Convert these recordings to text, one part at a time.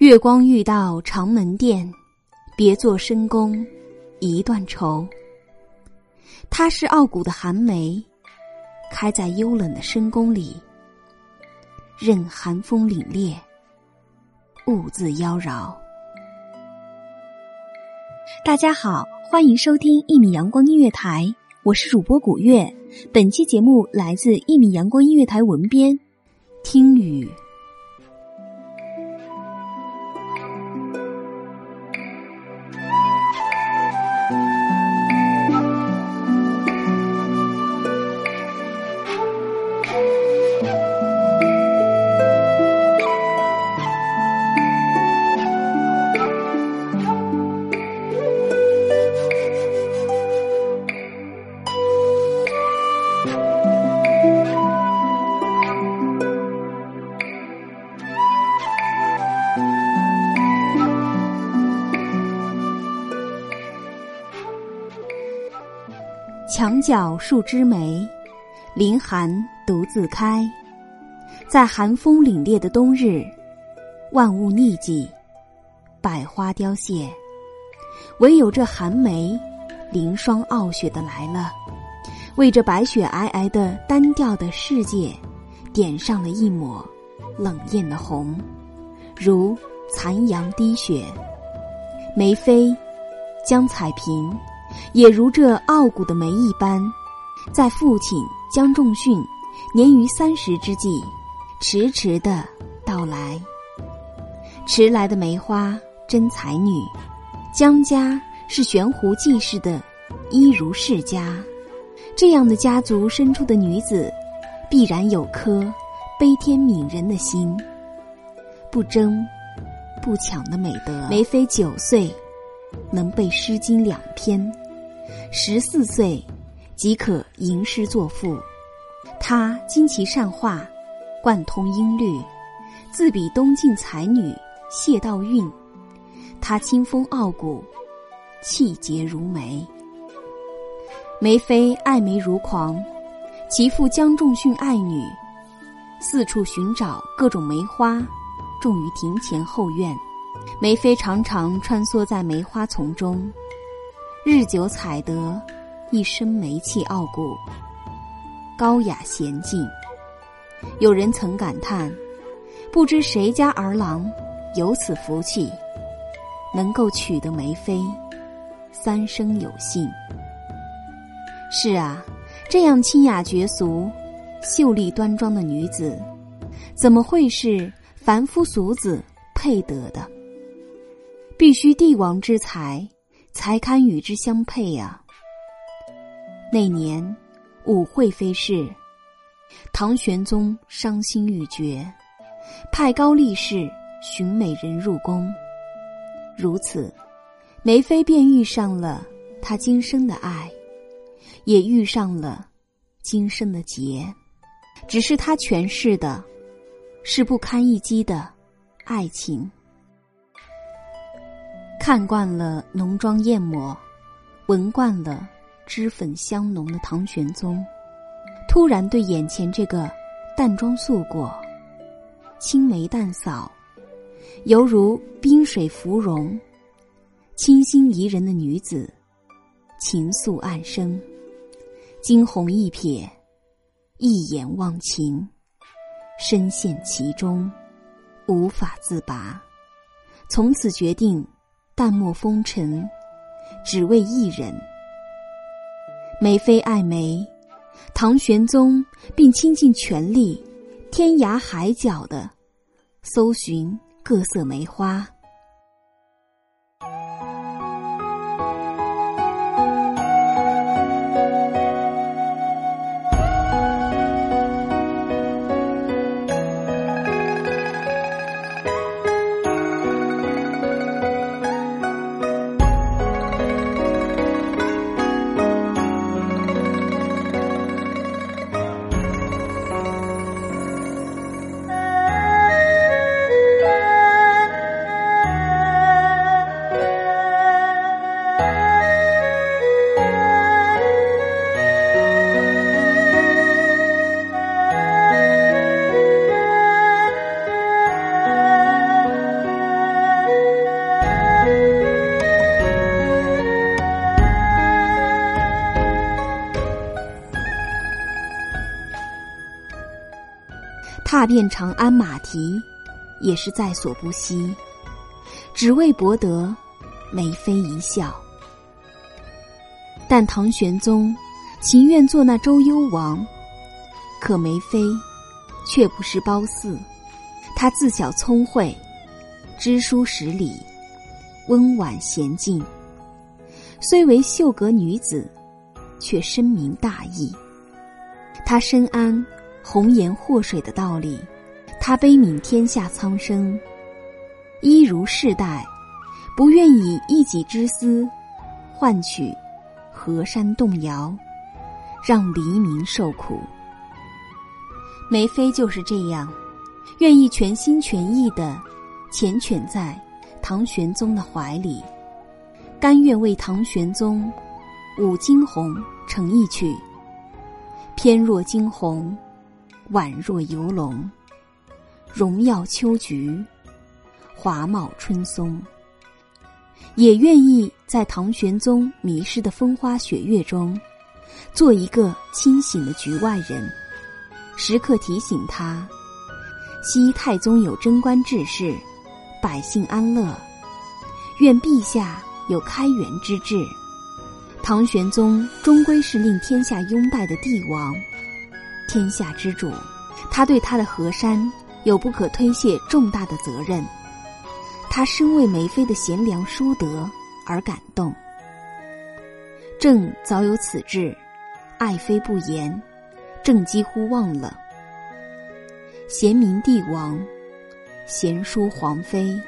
月光遇到长门殿，别作深宫一段愁。它是傲骨的寒梅，开在幽冷的深宫里，任寒风凛冽，兀自妖娆。大家好，欢迎收听一米阳光音乐台，我是主播古月。本期节目来自一米阳光音乐台文编听雨。角数枝梅，凌寒独自开。在寒风凛冽的冬日，万物匿迹，百花凋谢，唯有这寒梅，凌霜傲雪的来了，为这白雪皑皑的单调的世界，点上了一抹冷艳的红，如残阳滴雪。梅妃，江彩萍。也如这傲骨的梅一般，在父亲江仲训年逾三十之际，迟迟的到来。迟来的梅花真才女，江家是悬壶济世的一如世家，这样的家族生出的女子，必然有颗悲天悯人的心，不争不抢的美德。梅妃九岁，能背《诗经》两篇。十四岁，即可吟诗作赋。他精奇善画，贯通音律，自比东晋才女谢道韫。他清风傲骨，气节如梅。梅妃爱梅如狂，其父江仲训爱女，四处寻找各种梅花，种于庭前后院。梅妃常常穿梭在梅花丛中。日久采得一身梅气傲骨，高雅娴静。有人曾感叹：不知谁家儿郎有此福气，能够娶得梅妃，三生有幸。是啊，这样清雅绝俗、秀丽端庄的女子，怎么会是凡夫俗子配得的？必须帝王之才。才堪与之相配呀！那年，武惠妃逝，唐玄宗伤心欲绝，派高力士寻美人入宫。如此，梅妃便遇上了他今生的爱，也遇上了今生的劫。只是他诠释的，是不堪一击的爱情。看惯了浓妆艳抹，闻惯了脂粉香浓的唐玄宗，突然对眼前这个淡妆素裹、青眉淡扫、犹如冰水芙蓉、清新宜人的女子，情愫暗生，惊鸿一瞥，一眼忘情，深陷其中，无法自拔，从此决定。淡漠风尘，只为一人。梅妃爱梅，唐玄宗并倾尽全力，天涯海角的搜寻各色梅花。踏遍长安马蹄，也是在所不惜，只为博得梅妃一笑。但唐玄宗情愿做那周幽王，可梅妃却不是褒姒。她自小聪慧，知书识礼，温婉娴静，虽为秀阁女子，却深明大义。她深谙。红颜祸水的道理，他悲悯天下苍生，一如世代，不愿以一己之私换取河山动摇，让黎民受苦。梅妃就是这样，愿意全心全意的缱绻在唐玄宗的怀里，甘愿为唐玄宗舞惊鸿成一曲，翩若惊鸿。宛若游龙，荣耀秋菊，华茂春松。也愿意在唐玄宗迷失的风花雪月中，做一个清醒的局外人，时刻提醒他：昔太宗有贞观治世，百姓安乐；愿陛下有开元之治。唐玄宗终归是令天下拥戴的帝王。天下之主，他对他的河山有不可推卸重大的责任。他深为梅妃的贤良淑德而感动。朕早有此志，爱妃不言，朕几乎忘了。贤明帝王，贤淑皇妃，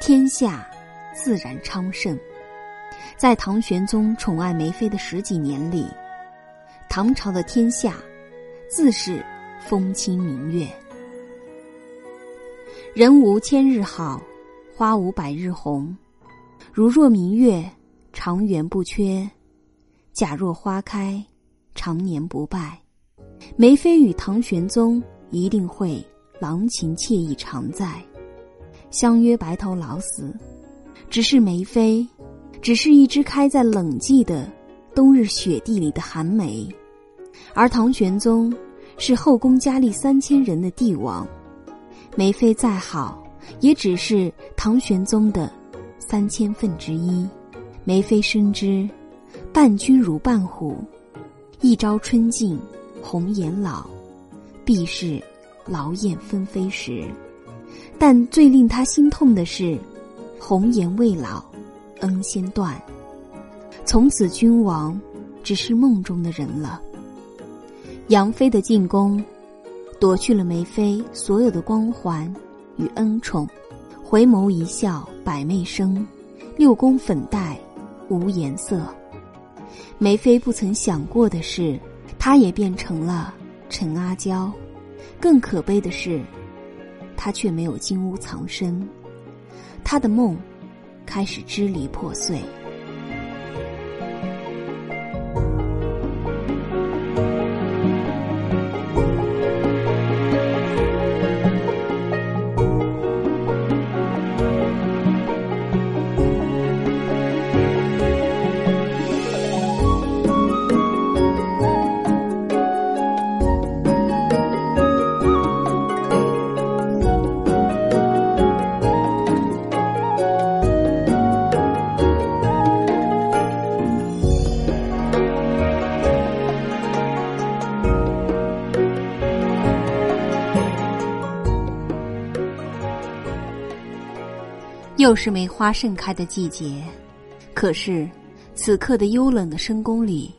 天下自然昌盛。在唐玄宗宠爱梅妃的十几年里，唐朝的天下。自是风清明月，人无千日好，花无百日红。如若明月长圆不缺，假若花开常年不败，梅妃与唐玄宗一定会郎情妾意常在，相约白头老死。只是梅妃，只是一只开在冷寂的冬日雪地里的寒梅。而唐玄宗是后宫佳丽三千人的帝王，梅妃再好，也只是唐玄宗的三千分之一。梅妃深知，伴君如伴虎，一朝春尽红颜老，必是劳燕分飞时。但最令他心痛的是，红颜未老，恩先断。从此君王只是梦中的人了。杨妃的进宫，夺去了梅妃所有的光环与恩宠。回眸一笑百媚生，六宫粉黛无颜色。梅妃不曾想过的是，她也变成了陈阿娇。更可悲的是，她却没有金屋藏身，她的梦开始支离破碎。又是梅花盛开的季节，可是此刻的幽冷的深宫里，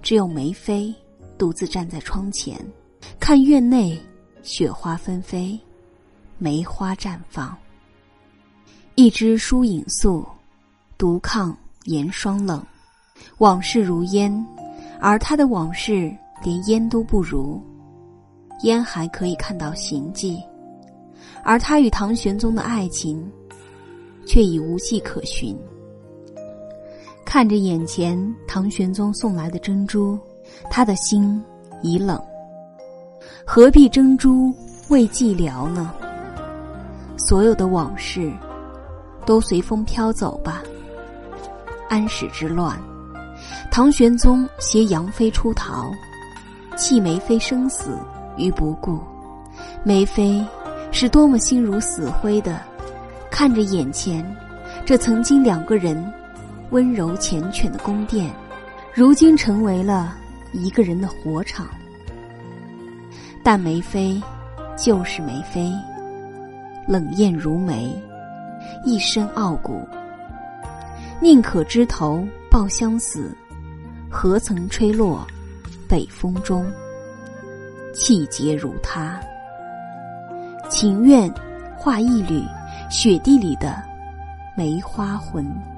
只有梅妃独自站在窗前，看院内雪花纷飞，梅花绽放。一枝疏影素，独抗严霜冷。往事如烟，而他的往事连烟都不如，烟还可以看到行迹，而他与唐玄宗的爱情。却已无迹可寻。看着眼前唐玄宗送来的珍珠，他的心已冷。何必珍珠为寂寥呢？所有的往事都随风飘走吧。安史之乱，唐玄宗携杨妃出逃，弃梅妃生死于不顾。梅妃是多么心如死灰的。看着眼前，这曾经两个人温柔缱绻的宫殿，如今成为了一个人的火场。但梅妃就是梅妃，冷艳如梅，一身傲骨。宁可枝头抱香死，何曾吹落北风中。气节如她，情愿画一缕。雪地里的梅花魂。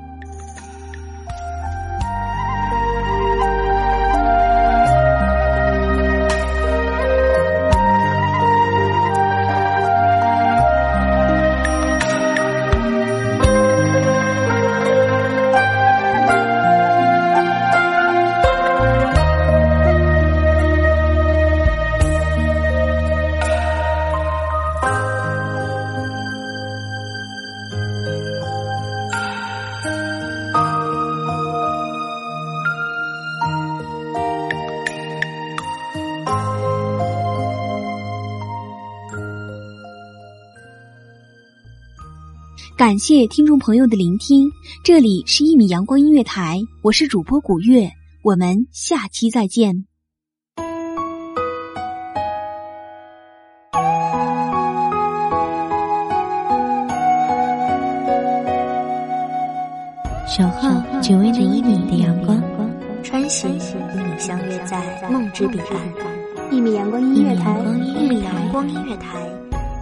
感谢听众朋友的聆听，这里是一米阳光音乐台，我是主播古月，我们下期再见。守候只为那一米的阳光，穿行与你相约在梦之彼岸。一米阳光音乐台，一米阳光音乐台。